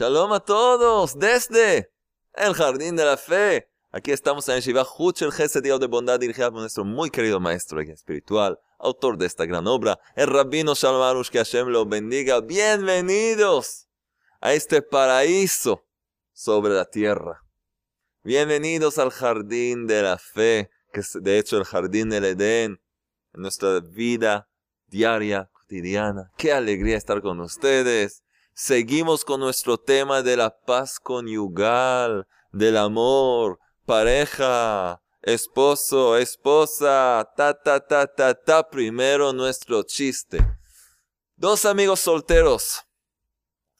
Shalom a todos desde el Jardín de la Fe. Aquí estamos en Shiva Huch, el Gesed de bondad dirigida por nuestro muy querido maestro espiritual, autor de esta gran obra, el Rabino Shalom Arush, que Hashem lo bendiga. Bienvenidos a este paraíso sobre la tierra. Bienvenidos al Jardín de la Fe, que es de hecho el Jardín del Edén, en nuestra vida diaria, cotidiana. Qué alegría estar con ustedes. Seguimos con nuestro tema de la paz conyugal, del amor, pareja, esposo, esposa, ta, ta, ta, ta, ta. Primero nuestro chiste. Dos amigos solteros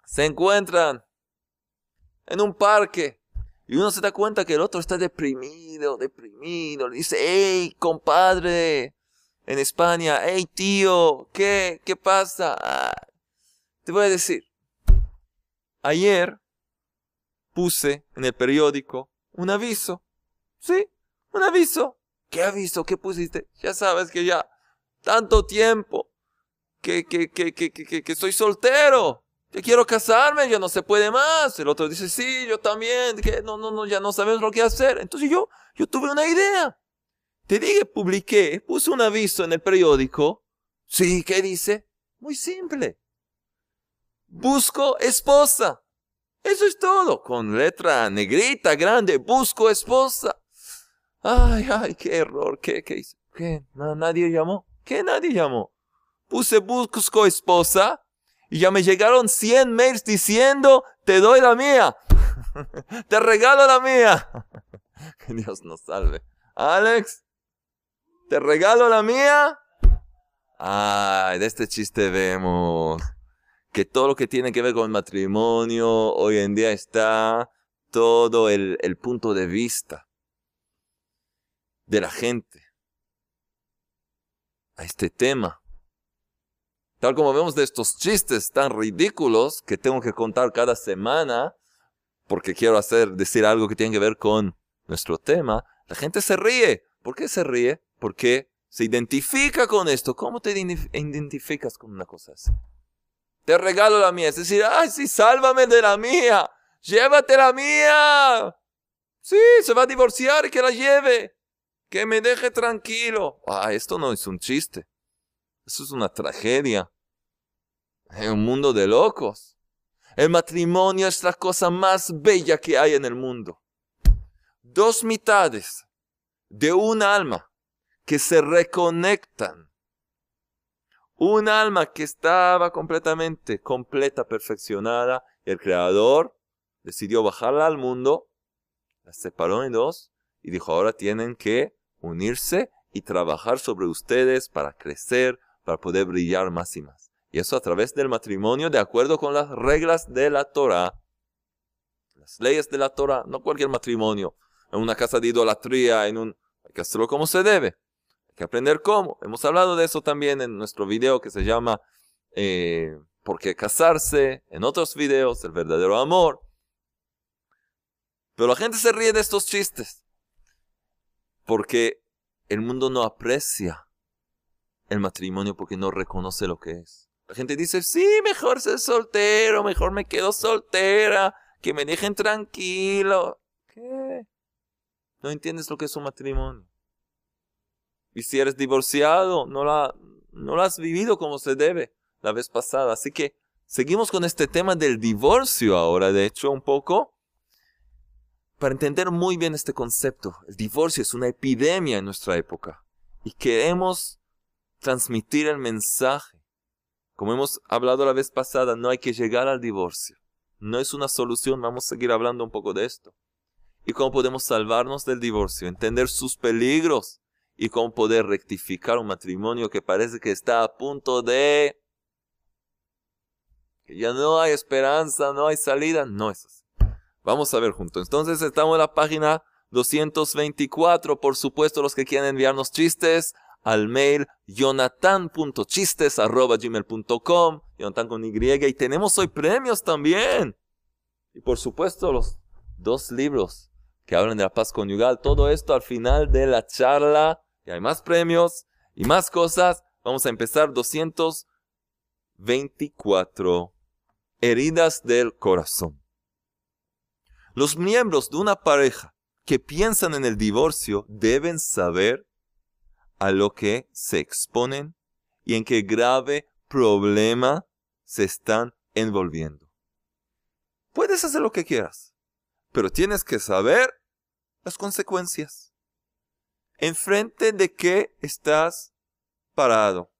se encuentran en un parque y uno se da cuenta que el otro está deprimido, deprimido. Le dice, hey, compadre, en España, hey, tío, ¿qué? ¿Qué pasa? Ah, te voy a decir, Ayer puse en el periódico un aviso. Sí, un aviso. ¿Qué aviso? ¿Qué pusiste? Ya sabes que ya tanto tiempo que, que, que, que, que, que soy soltero. Que quiero casarme, ya no se puede más. El otro dice, sí, yo también, que no, no, no, ya no sabemos lo que hacer. Entonces yo, yo tuve una idea. Te dije, publiqué, puse un aviso en el periódico. Sí, ¿qué dice? Muy simple busco esposa. Eso es todo, con letra negrita, grande, busco esposa. Ay, ay, qué error, qué, qué hice, qué, nadie llamó, qué nadie llamó. Puse busco esposa y ya me llegaron 100 mails diciendo, te doy la mía, te regalo la mía. que Dios nos salve. Alex, te regalo la mía. Ay, de este chiste vemos que todo lo que tiene que ver con el matrimonio hoy en día está todo el, el punto de vista de la gente a este tema. Tal como vemos de estos chistes tan ridículos que tengo que contar cada semana, porque quiero hacer, decir algo que tiene que ver con nuestro tema, la gente se ríe. ¿Por qué se ríe? Porque se identifica con esto. ¿Cómo te identificas con una cosa así? Te regalo la mía. Es decir, ay, sí, sálvame de la mía. Llévate la mía. Sí, se va a divorciar que la lleve. Que me deje tranquilo. Ah, esto no es un chiste. Eso es una tragedia. En un mundo de locos. El matrimonio es la cosa más bella que hay en el mundo. Dos mitades de un alma que se reconectan un alma que estaba completamente, completa, perfeccionada. El Creador decidió bajarla al mundo, la separó en dos y dijo, ahora tienen que unirse y trabajar sobre ustedes para crecer, para poder brillar más y más. Y eso a través del matrimonio, de acuerdo con las reglas de la Torah. Las leyes de la Torah, no cualquier matrimonio. En una casa de idolatría, en un... Hay que hacerlo como se debe que aprender cómo. Hemos hablado de eso también en nuestro video que se llama eh, ¿Por qué casarse? En otros videos, el verdadero amor. Pero la gente se ríe de estos chistes. Porque el mundo no aprecia el matrimonio porque no reconoce lo que es. La gente dice, sí, mejor ser soltero, mejor me quedo soltera, que me dejen tranquilo. ¿Qué? No entiendes lo que es un matrimonio. Y si eres divorciado, no la, no la has vivido como se debe la vez pasada. Así que seguimos con este tema del divorcio ahora, de hecho, un poco. Para entender muy bien este concepto, el divorcio es una epidemia en nuestra época. Y queremos transmitir el mensaje. Como hemos hablado la vez pasada, no hay que llegar al divorcio. No es una solución, vamos a seguir hablando un poco de esto. Y cómo podemos salvarnos del divorcio, entender sus peligros y cómo poder rectificar un matrimonio que parece que está a punto de... que ya no hay esperanza, no hay salida. No es así. Vamos a ver juntos. Entonces estamos en la página 224. Por supuesto, los que quieran enviarnos chistes al mail jonathan.chistes.gmail.com Jonathan con Y. Y tenemos hoy premios también. Y por supuesto, los dos libros que hablan de la paz conyugal. Todo esto al final de la charla y hay más premios y más cosas. Vamos a empezar 224. Heridas del corazón. Los miembros de una pareja que piensan en el divorcio deben saber a lo que se exponen y en qué grave problema se están envolviendo. Puedes hacer lo que quieras, pero tienes que saber las consecuencias. Enfrente de qué estás parado.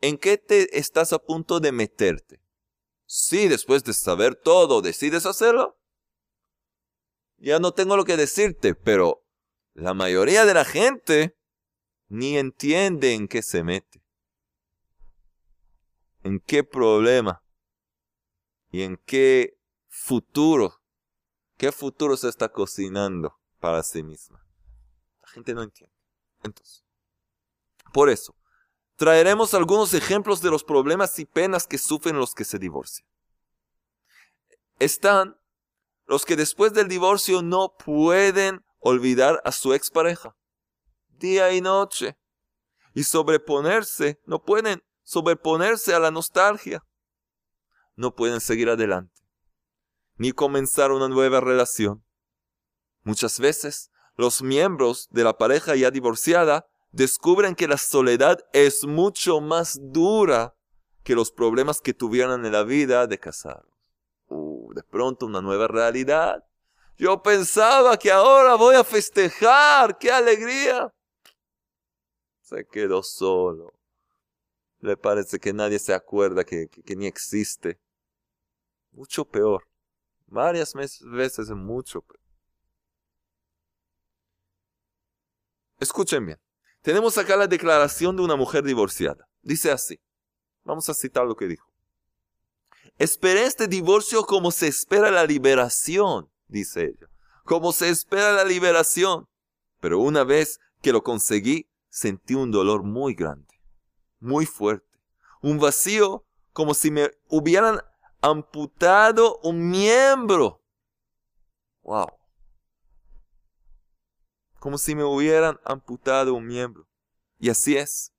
¿En qué te estás a punto de meterte? Si después de saber todo decides hacerlo, ya no tengo lo que decirte, pero la mayoría de la gente ni entiende en qué se mete, en qué problema y en qué futuro, qué futuro se está cocinando para sí misma. Gente no entiende. Entonces, por eso, traeremos algunos ejemplos de los problemas y penas que sufren los que se divorcian. Están los que después del divorcio no pueden olvidar a su expareja, día y noche, y sobreponerse, no pueden sobreponerse a la nostalgia, no pueden seguir adelante, ni comenzar una nueva relación. Muchas veces, los miembros de la pareja ya divorciada descubren que la soledad es mucho más dura que los problemas que tuvieran en la vida de casar de pronto una nueva realidad. Yo pensaba que ahora voy a festejar, qué alegría. Se quedó solo. Le parece que nadie se acuerda que, ni existe. Mucho peor. Varias veces mucho peor. Escuchen bien. Tenemos acá la declaración de una mujer divorciada. Dice así. Vamos a citar lo que dijo. Esperé este divorcio como se espera la liberación, dice ella, como se espera la liberación. Pero una vez que lo conseguí, sentí un dolor muy grande, muy fuerte, un vacío como si me hubieran amputado un miembro. Wow. Como si me hubieran amputado un miembro. Y así es.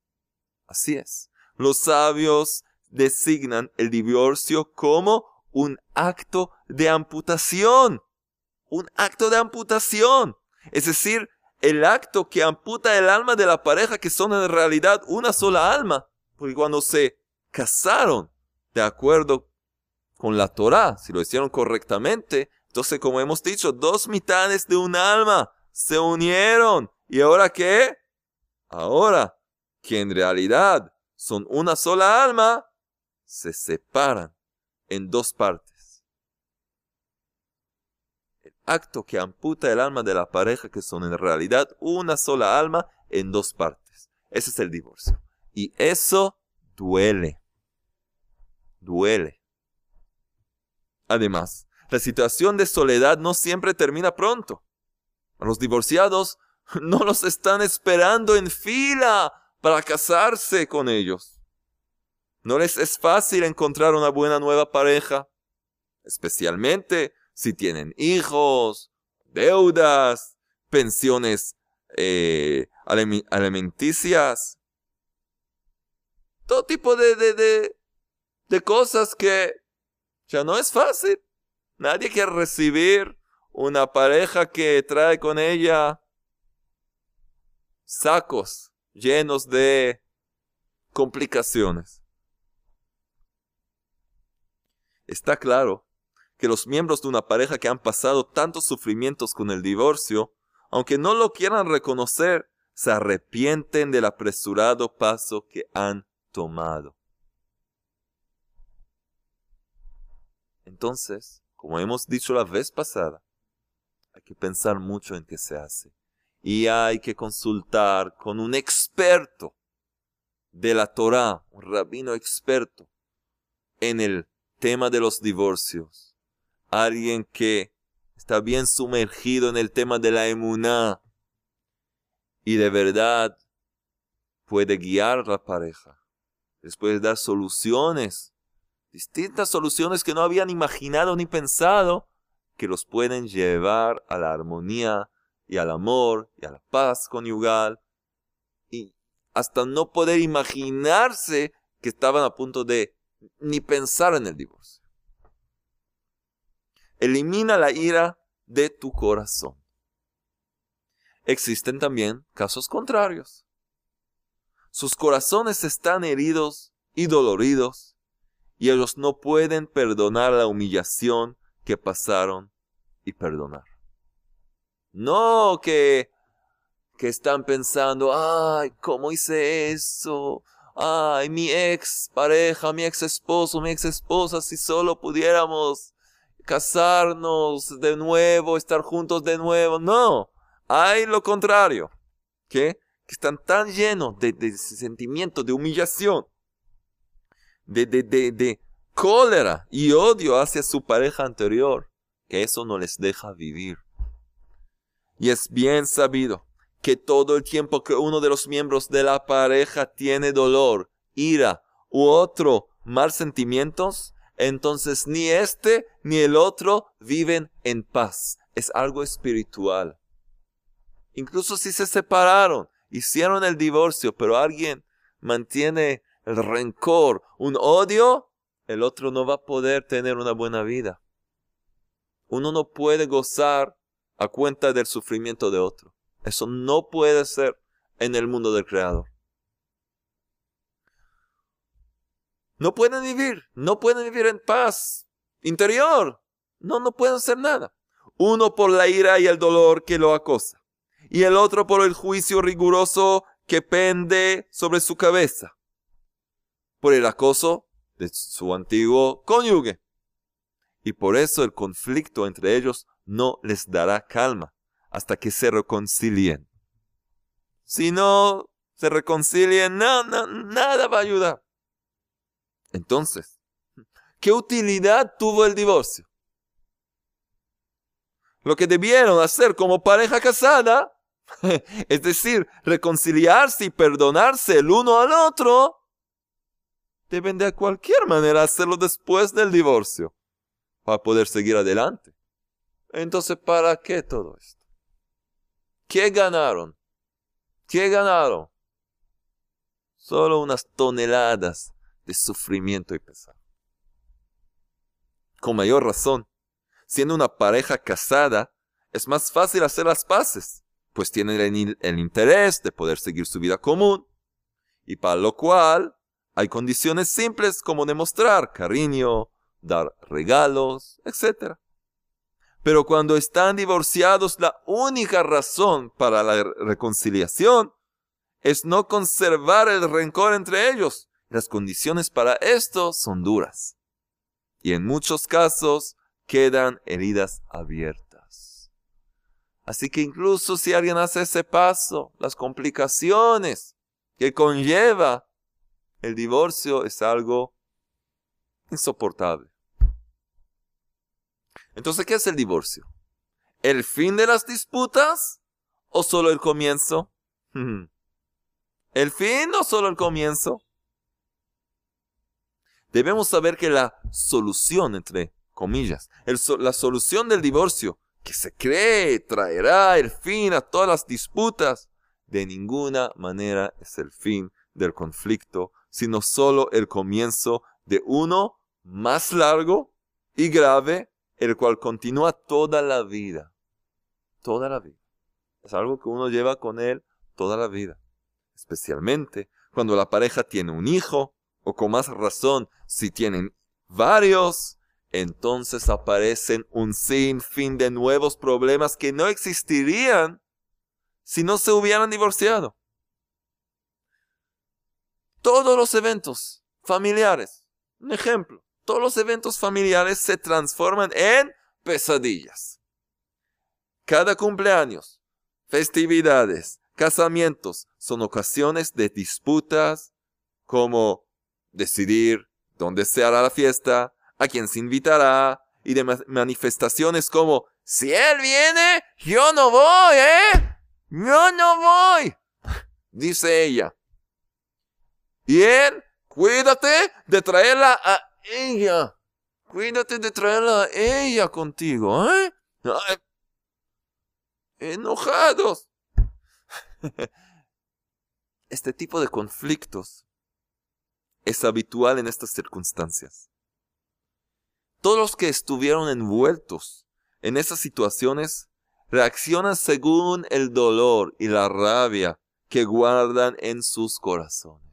Así es. Los sabios designan el divorcio como un acto de amputación. Un acto de amputación. Es decir, el acto que amputa el alma de la pareja que son en realidad una sola alma. Porque cuando se casaron de acuerdo con la Torah, si lo hicieron correctamente, entonces como hemos dicho, dos mitades de un alma se unieron. ¿Y ahora qué? Ahora que en realidad son una sola alma, se separan en dos partes. El acto que amputa el alma de la pareja, que son en realidad una sola alma, en dos partes. Ese es el divorcio. Y eso duele. Duele. Además, la situación de soledad no siempre termina pronto. Los divorciados no los están esperando en fila para casarse con ellos. No les es fácil encontrar una buena nueva pareja, especialmente si tienen hijos, deudas, pensiones eh, alimenticias, todo tipo de, de, de cosas que ya no es fácil. Nadie quiere recibir una pareja que trae con ella sacos llenos de complicaciones. Está claro que los miembros de una pareja que han pasado tantos sufrimientos con el divorcio, aunque no lo quieran reconocer, se arrepienten del apresurado paso que han tomado. Entonces, como hemos dicho la vez pasada, hay que pensar mucho en qué se hace. Y hay que consultar con un experto de la Torah, un rabino experto en el tema de los divorcios. Alguien que está bien sumergido en el tema de la emuná y de verdad puede guiar a la pareja. Les puede dar soluciones, distintas soluciones que no habían imaginado ni pensado, que los pueden llevar a la armonía y al amor y a la paz conyugal y hasta no poder imaginarse que estaban a punto de ni pensar en el divorcio. Elimina la ira de tu corazón. Existen también casos contrarios. Sus corazones están heridos y doloridos y ellos no pueden perdonar la humillación que pasaron y perdonar. No que, que están pensando, ay, ¿cómo hice eso? Ay, mi ex pareja, mi ex esposo, mi ex esposa, si solo pudiéramos casarnos de nuevo, estar juntos de nuevo. No, hay lo contrario. ¿Qué? que están tan llenos de, de sentimientos de humillación, de, de, de cólera y odio hacia su pareja anterior, que eso no les deja vivir. Y es bien sabido que todo el tiempo que uno de los miembros de la pareja tiene dolor, ira u otro mal sentimientos, entonces ni este ni el otro viven en paz. Es algo espiritual. Incluso si se separaron, hicieron el divorcio, pero alguien mantiene el rencor, un odio, el otro no va a poder tener una buena vida. Uno no puede gozar a cuenta del sufrimiento de otro. Eso no puede ser en el mundo del Creador. No pueden vivir, no pueden vivir en paz interior. No, no pueden hacer nada. Uno por la ira y el dolor que lo acosa y el otro por el juicio riguroso que pende sobre su cabeza, por el acoso de su antiguo cónyuge. Y por eso el conflicto entre ellos no les dará calma hasta que se reconcilien. Si no se reconcilien, nada va a ayudar. Entonces, ¿qué utilidad tuvo el divorcio? Lo que debieron hacer como pareja casada es decir, reconciliarse y perdonarse el uno al otro, deben de cualquier manera hacerlo después del divorcio para poder seguir adelante. Entonces, ¿para qué todo esto? ¿Qué ganaron? ¿Qué ganaron? Solo unas toneladas de sufrimiento y pesar. Con mayor razón, siendo una pareja casada, es más fácil hacer las paces pues tienen el, interés de poder seguir su vida común, y para lo cual hay condiciones simples como demostrar cariño, dar regalos, etc. Pero cuando están divorciados, la única razón para la reconciliación es no conservar el rencor entre ellos. Las condiciones para esto son duras. Y en muchos casos quedan heridas abiertas. Así que incluso si alguien hace ese paso, las complicaciones que conlleva el divorcio es algo insoportable. Entonces, ¿qué es el divorcio? ¿El fin de las disputas o solo el comienzo? ¿El fin o solo el comienzo? Debemos saber que la solución, entre comillas, la solución del divorcio que se cree traerá el fin a todas las disputas, de ninguna manera es el fin del conflicto, sino solo el comienzo de uno más largo y grave, el cual continúa toda la vida. Toda la vida. Es algo que uno lleva con él toda la vida. Especialmente cuando la pareja tiene un hijo, o con más razón si tienen varios, entonces aparecen un sinfín de nuevos problemas que no existirían si no se hubieran divorciado. Todos los eventos familiares, un ejemplo, todos los eventos familiares se transforman en pesadillas. Cada cumpleaños, festividades, casamientos son ocasiones de disputas como decidir dónde se hará la fiesta, a quien se invitará y de manifestaciones como, si él viene, yo no voy, ¿eh? Yo no voy, dice ella. Y él, cuídate de traerla a ella. Cuídate de traerla a ella contigo, ¿eh? enojados. Este tipo de conflictos es habitual en estas circunstancias. Todos los que estuvieron envueltos en esas situaciones reaccionan según el dolor y la rabia que guardan en sus corazones.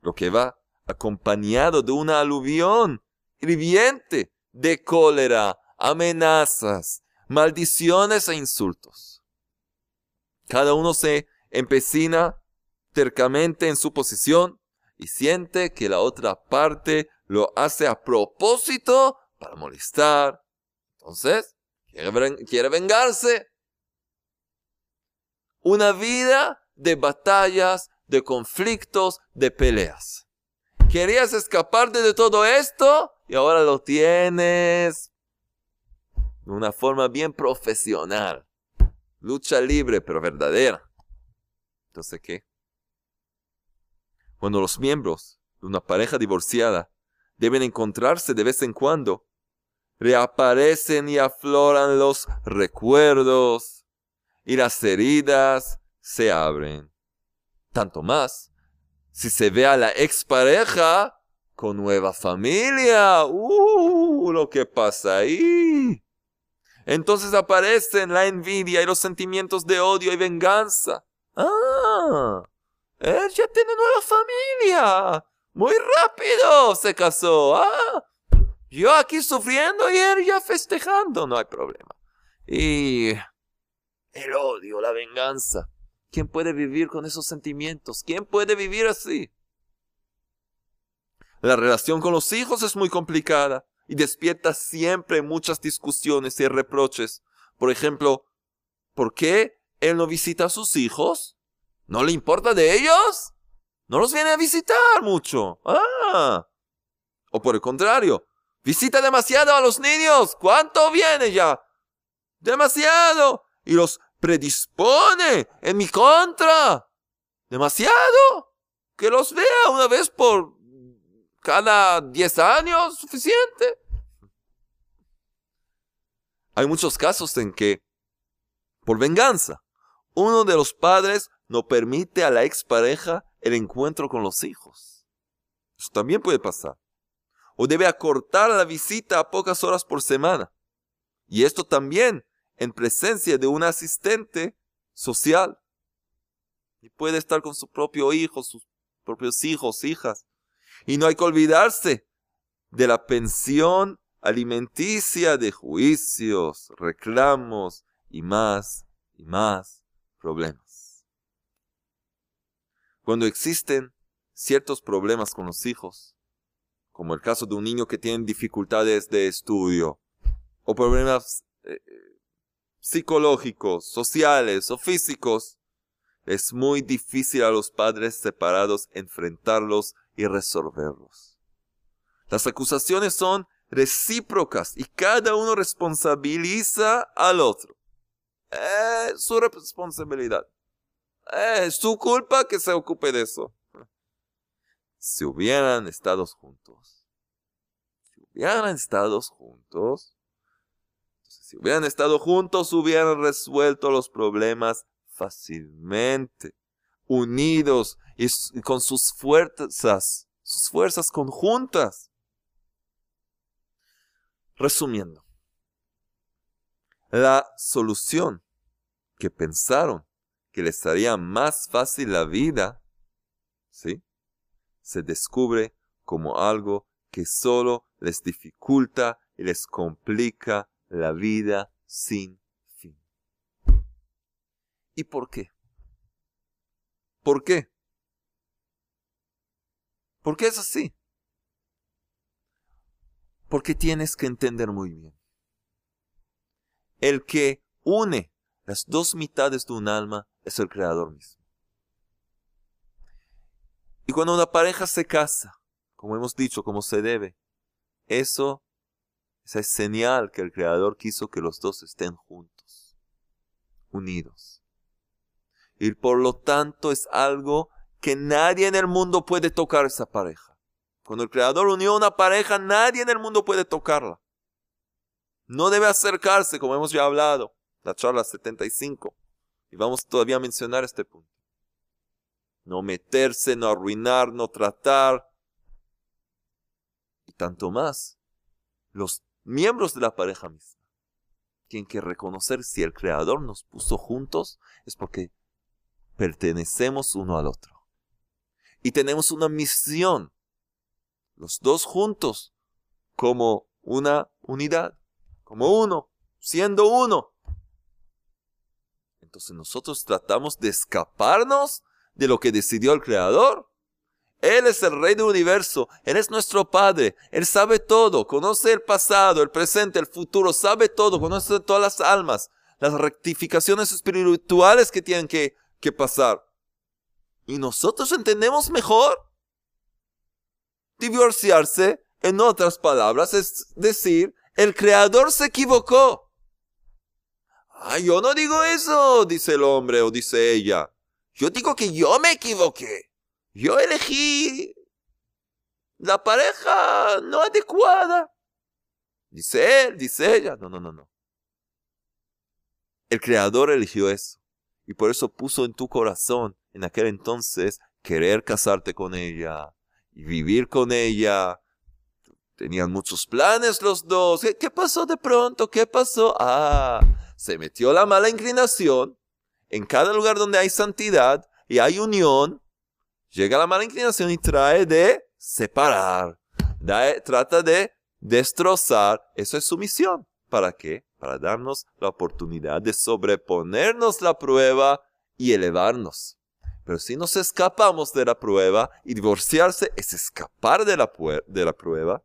Lo que va acompañado de una aluvión hirviente de cólera, amenazas, maldiciones e insultos. Cada uno se empecina tercamente en su posición y siente que la otra parte lo hace a propósito para molestar. Entonces, quiere, vengarse. Una vida de batallas, de conflictos, de peleas. Querías escaparte de todo esto y ahora lo tienes de una forma bien profesional. Lucha libre, pero verdadera. Entonces, ¿qué? Cuando los miembros de una pareja divorciada deben encontrarse de vez en cuando, reaparecen y afloran los recuerdos y las heridas se abren. Tanto más si se ve a la expareja con nueva familia. ¡Uh! Lo que pasa ahí. Entonces aparecen la envidia y los sentimientos de odio y venganza. ¡Ah! Él ya tiene nueva familia. Muy rápido se casó. ¡Ah! Yo aquí sufriendo y él ya festejando. No hay problema. Y el odio, la venganza. ¿Quién puede vivir con esos sentimientos? ¿Quién puede vivir así? La relación con los hijos es muy complicada y despierta siempre muchas discusiones y reproches. Por ejemplo, ¿por qué él no visita a sus hijos? ¿No le importa de ellos? No los viene a visitar mucho. Ah. O por el contrario, visita demasiado a los niños. ¿Cuánto viene ya? Demasiado. Y los predispone en mi contra. Demasiado. Que los vea una vez por cada 10 años, suficiente. Hay muchos casos en que, por venganza, uno de los padres no permite a la expareja el encuentro con los hijos. Eso también puede pasar. O debe acortar la visita a pocas horas por semana. Y esto también en presencia de un asistente social. Y puede estar con su propio hijo, sus propios hijos, hijas. Y no hay que olvidarse de la pensión alimenticia de juicios, reclamos y más y más problemas. Cuando existen ciertos problemas con los hijos, como el caso de un niño que tiene dificultades de estudio o problemas eh, psicológicos, sociales o físicos, es muy difícil a los padres separados enfrentarlos y resolverlos. Las acusaciones son recíprocas y cada uno responsabiliza al otro. Es su responsabilidad. Es su culpa que se ocupe de eso. Si hubieran estado juntos, si hubieran estado juntos, si hubieran estado juntos, hubieran resuelto los problemas fácilmente, unidos y con sus fuerzas, sus fuerzas conjuntas. Resumiendo, la solución que pensaron que les haría más fácil la vida, ¿sí? Se descubre como algo que solo les dificulta y les complica la vida sin fin. ¿Y por qué? ¿Por qué? ¿Por qué es así? Porque tienes que entender muy bien. El que une las dos mitades de un alma es el creador mismo. Y cuando una pareja se casa, como hemos dicho, como se debe, eso esa es señal que el Creador quiso que los dos estén juntos, unidos. Y por lo tanto es algo que nadie en el mundo puede tocar esa pareja. Cuando el Creador unió una pareja, nadie en el mundo puede tocarla. No debe acercarse, como hemos ya hablado, la charla 75. Y vamos todavía a mencionar este punto. No meterse, no arruinar, no tratar. Y tanto más los miembros de la pareja misma tienen que reconocer si el Creador nos puso juntos es porque pertenecemos uno al otro. Y tenemos una misión, los dos juntos, como una unidad, como uno, siendo uno. Entonces nosotros tratamos de escaparnos de lo que decidió el Creador. Él es el Rey del universo, Él es nuestro Padre, Él sabe todo, conoce el pasado, el presente, el futuro, sabe todo, conoce todas las almas, las rectificaciones espirituales que tienen que, que pasar. Y nosotros entendemos mejor. Divorciarse, en otras palabras, es decir, el Creador se equivocó. Ah, yo no digo eso, dice el hombre o dice ella. Yo digo que yo me equivoqué. Yo elegí la pareja no adecuada. Dice él, dice ella. No, no, no, no. El Creador eligió eso. Y por eso puso en tu corazón, en aquel entonces, querer casarte con ella y vivir con ella. Tenían muchos planes los dos. ¿Qué, qué pasó de pronto? ¿Qué pasó? Ah, se metió la mala inclinación. En cada lugar donde hay santidad y hay unión, llega la mala inclinación y trae de separar. trata de destrozar. Eso es su misión. ¿Para qué? Para darnos la oportunidad de sobreponernos la prueba y elevarnos. Pero si nos escapamos de la prueba y divorciarse es escapar de la, de la prueba,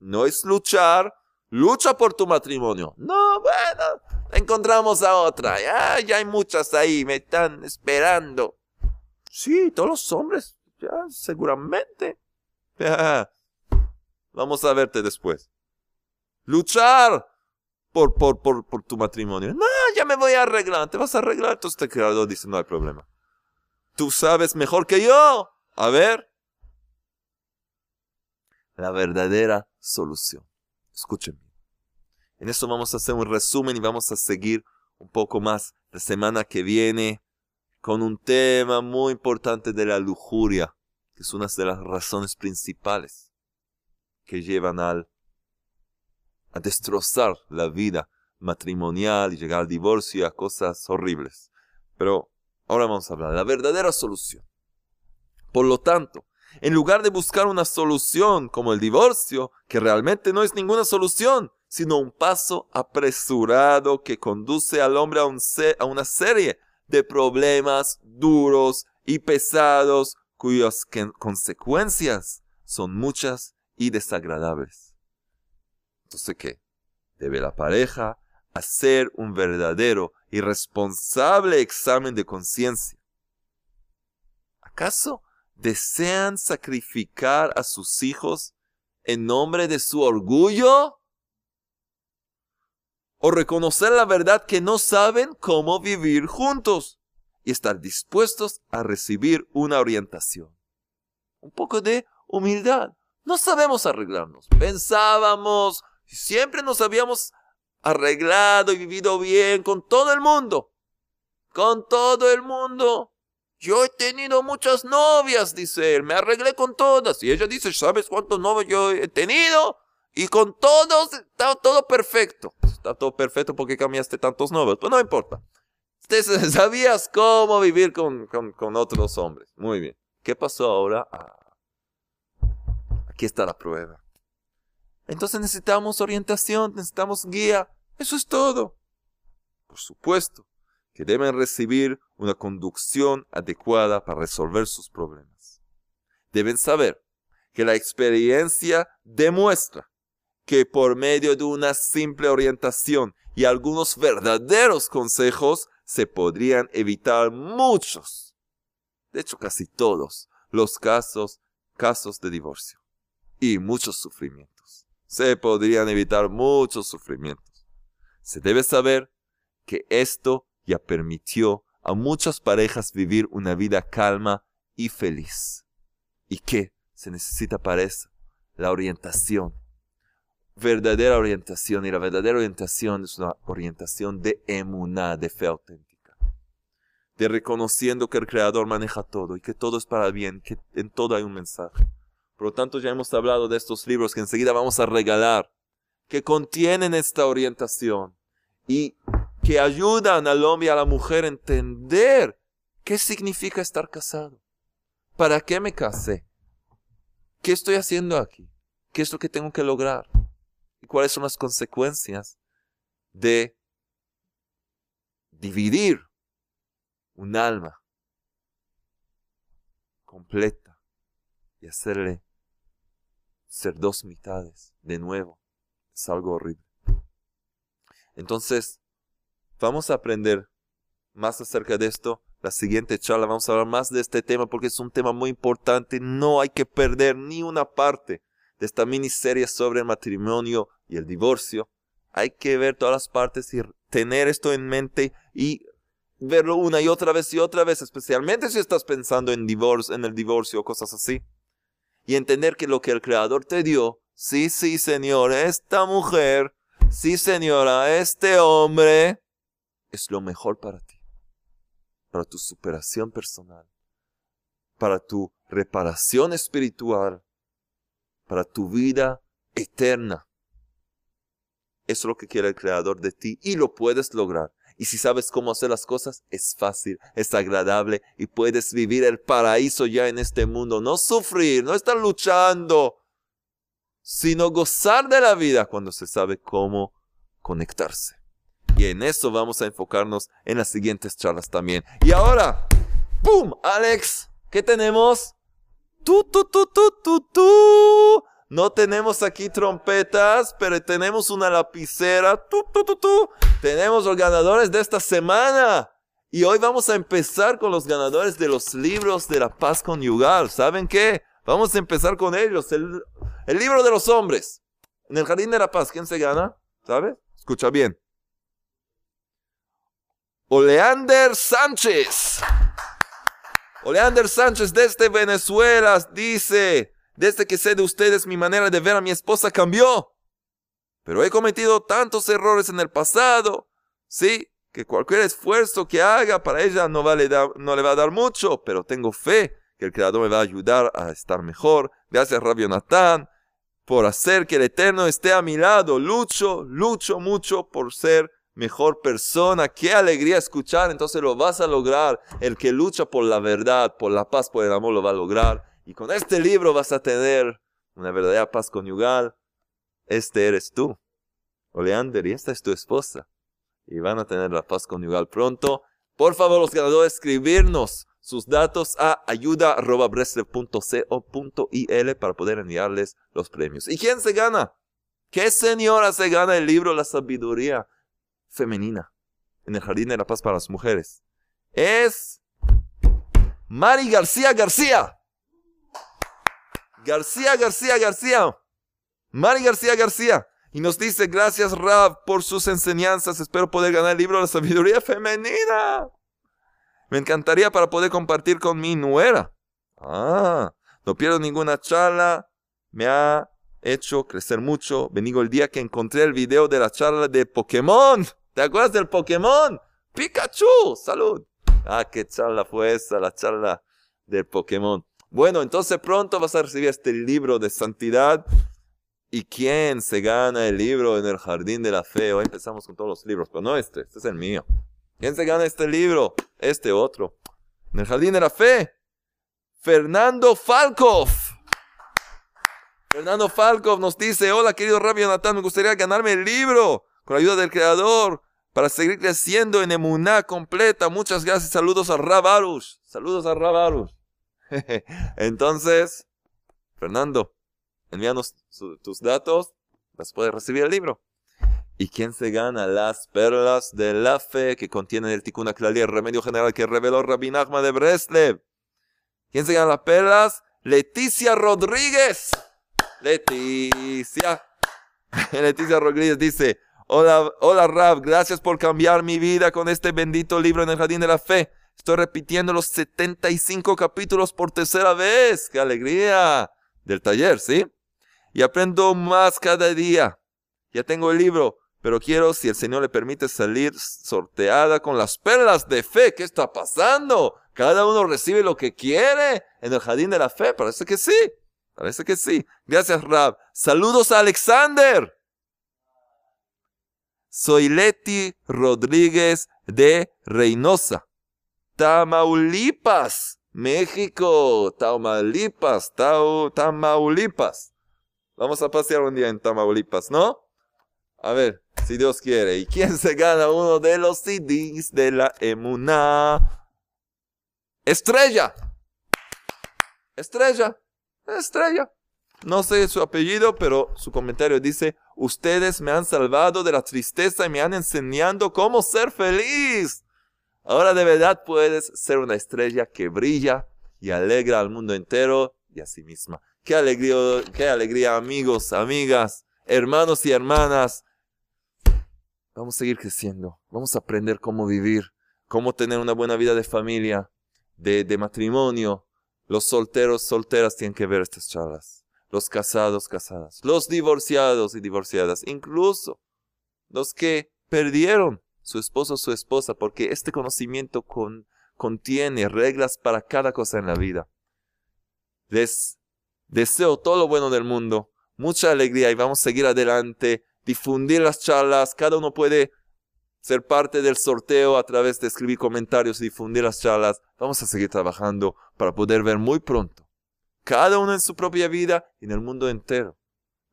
no es luchar lucha por tu matrimonio. No, bueno, encontramos a otra. Ya, ya hay muchas ahí, me están esperando. Sí, todos los hombres, ya, seguramente. vamos a verte después. Luchar por, por, por, por tu matrimonio. No, ya me voy a arreglar. Te vas a arreglar. Entonces este creador dice, no hay problema. Tú sabes mejor que yo. A ver. La verdadera solución. Escúchenme. En eso vamos a hacer un resumen y vamos a seguir un poco más la semana que viene con un tema muy importante de la lujuria, que es una de las razones principales que llevan al, a destrozar la vida matrimonial y llegar al divorcio y a cosas horribles. Pero ahora vamos a hablar de la verdadera solución. Por lo tanto, en lugar de buscar una solución como el divorcio, que realmente no es ninguna solución, sino un paso apresurado que conduce al hombre a, una serie de problemas duros y pesados cuyas consecuencias son muchas y desagradables. Entonces, ¿qué? Debe la pareja hacer un verdadero y responsable examen de conciencia. ¿Acaso desean sacrificar a sus hijos en nombre de su orgullo? ¿O reconocer la verdad que no saben cómo vivir juntos y estar dispuestos a recibir una orientación? Un poco de humildad. No sabemos arreglarnos. Pensábamos, siempre nos habíamos arreglado y vivido bien con todo el mundo. Con todo el mundo. Yo he tenido muchas novias, dice él, me arreglé con todas. Y ella dice, ¿sabes cuántos novios yo he tenido? Y con todos está todo perfecto. Está todo perfecto porque cambiaste tantos novios. Pues no importa. Sabías cómo vivir con, con, otros hombres. Muy bien. ¿Qué pasó ahora? Ah, aquí está la prueba. Entonces necesitamos orientación, necesitamos guía. Eso es todo. Por supuesto que deben recibir una conducción adecuada para resolver sus problemas. Deben saber que la experiencia demuestra que por medio de una simple orientación y algunos verdaderos consejos se podrían evitar muchos, de hecho casi todos, los casos, casos de divorcio y muchos sufrimientos. Se podrían evitar muchos sufrimientos. Se debe saber que esto ya permitió a muchas parejas vivir una vida calma y feliz. ¿Y qué se necesita para eso? La orientación. Verdadera orientación. Y la verdadera orientación es una orientación de emuná, de fe auténtica. De reconociendo que el Creador maneja todo y que todo es para bien, que en todo hay un mensaje. Por lo tanto, ya hemos hablado de estos libros que enseguida vamos a regalar, que contienen esta orientación y que ayudan al hombre y a la mujer a entender qué significa estar casado. ¿Para qué me casé? ¿Qué estoy haciendo aquí? ¿Qué es lo que tengo que lograr? ¿Y cuáles son las consecuencias de dividir un alma completa y hacerle ser dos mitades de nuevo. Es algo horrible. Entonces, vamos a aprender más acerca de esto. La siguiente charla vamos a hablar más de este tema porque es un tema muy importante. No hay que perder ni una parte de esta miniserie sobre el matrimonio y el divorcio. Hay que ver todas las partes y tener esto en mente y verlo una y otra vez y otra vez, especialmente si estás pensando en, divorcio, en el divorcio o cosas así. Y entender que lo que el Creador te dio, sí, sí, Señor, esta mujer, sí, Señora, este hombre, es lo mejor para ti, para tu superación personal, para tu reparación espiritual, para tu vida eterna. Eso es lo que quiere el Creador de ti y lo puedes lograr. Y si sabes cómo hacer las cosas, es fácil, es agradable y puedes vivir el paraíso ya en este mundo. No sufrir, no estar luchando, sino gozar de la vida cuando se sabe cómo conectarse. Y en eso vamos a enfocarnos en las siguientes charlas también. Y ahora, ¡pum! Alex, ¿qué tenemos? ¡Tú, tú, tú, tú, tú! No tenemos aquí trompetas, pero tenemos una lapicera. ¡Tú, tú, tú, tú! Tenemos los ganadores de esta semana. Y hoy vamos a empezar con los ganadores de los libros de la paz conyugal. ¿Saben qué? Vamos a empezar con ellos. El, el libro de los hombres. En el Jardín de la Paz, ¿quién se gana? ¿Sabe? Escucha bien. Oleander Sánchez. Oleander Sánchez desde Venezuela dice, desde que sé de ustedes mi manera de ver a mi esposa cambió. Pero he cometido tantos errores en el pasado, sí, que cualquier esfuerzo que haga para ella no, vale no le va a dar mucho, pero tengo fe que el Creador me va a ayudar a estar mejor. Gracias, Rabio Natán, por hacer que el Eterno esté a mi lado. Lucho, lucho mucho por ser mejor persona. Qué alegría escuchar. Entonces lo vas a lograr. El que lucha por la verdad, por la paz, por el amor, lo va a lograr. Y con este libro vas a tener una verdadera paz conyugal. Este eres tú, Oleander, y esta es tu esposa. Y van a tener la paz conyugal pronto. Por favor, los ganadores, escribirnos sus datos a ayuda.breslev.co.il para poder enviarles los premios. ¿Y quién se gana? ¿Qué señora se gana el libro La sabiduría femenina en el Jardín de la Paz para las mujeres? Es Mari García García. García García García. Mari García García. Y nos dice, gracias Rab por sus enseñanzas. Espero poder ganar el libro La sabiduría femenina. Me encantaría para poder compartir con mi nuera. Ah, no pierdo ninguna charla. Me ha hecho crecer mucho. Bendigo el día que encontré el video de la charla de Pokémon. ¿Te acuerdas del Pokémon? Pikachu. Salud. Ah, qué charla fue esa, la charla del Pokémon. Bueno, entonces pronto vas a recibir este libro de santidad. ¿Y quién se gana el libro en el jardín de la fe? Hoy empezamos con todos los libros, pero no este, este es el mío. ¿Quién se gana este libro? Este otro. En el Jardín de la Fe. Fernando Falkov. Fernando Falkov nos dice, hola querido Rabio Natán, me gustaría ganarme el libro con la ayuda del Creador para seguir creciendo en emuná completa. Muchas gracias. Saludos a Rabarus. Saludos a Rabarus. Entonces, Fernando, envíanos tus datos. A poder recibir el libro. ¿Y quién se gana las perlas de la fe que contienen el Tikkun Aklali, el remedio general que reveló Rabbi Nachman de Breslev? ¿Quién se gana las perlas? Leticia Rodríguez. Leticia. Leticia Rodríguez dice, hola, hola Rab, gracias por cambiar mi vida con este bendito libro en el Jardín de la Fe. Estoy repitiendo los 75 capítulos por tercera vez. ¡Qué alegría! Del taller, ¿sí? Y aprendo más cada día. Ya tengo el libro pero quiero, si el Señor le permite, salir sorteada con las perlas de fe. ¿Qué está pasando? Cada uno recibe lo que quiere en el jardín de la fe. Parece que sí. Parece que sí. Gracias, Rab. Saludos a Alexander. Soy Leti Rodríguez de Reynosa, Tamaulipas, México. Tamaulipas, Tamaulipas. Vamos a pasear un día en Tamaulipas, ¿no? A ver, si Dios quiere. ¿Y quién se gana uno de los CDs de la Emuna? Estrella. Estrella. Estrella. No sé su apellido, pero su comentario dice, ustedes me han salvado de la tristeza y me han enseñado cómo ser feliz. Ahora de verdad puedes ser una estrella que brilla y alegra al mundo entero y a sí misma. Qué alegría, qué alegría amigos, amigas, hermanos y hermanas. Vamos a seguir creciendo. Vamos a aprender cómo vivir, cómo tener una buena vida de familia, de, de matrimonio. Los solteros, solteras tienen que ver estas charlas los casados, casadas, los divorciados y divorciadas, incluso los que perdieron su esposo o su esposa, porque este conocimiento contiene reglas para cada cosa en la vida. Les deseo todo lo bueno del mundo, mucha alegría y vamos a seguir adelante, difundir las charlas, cada uno puede ser parte del sorteo a través de escribir comentarios y difundir las charlas. Vamos a seguir trabajando para poder ver muy pronto cada uno en su propia vida y en el mundo entero.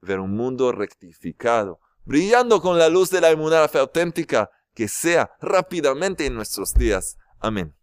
Ver un mundo rectificado, brillando con la luz de la inmunidad auténtica, que sea rápidamente en nuestros días. Amén.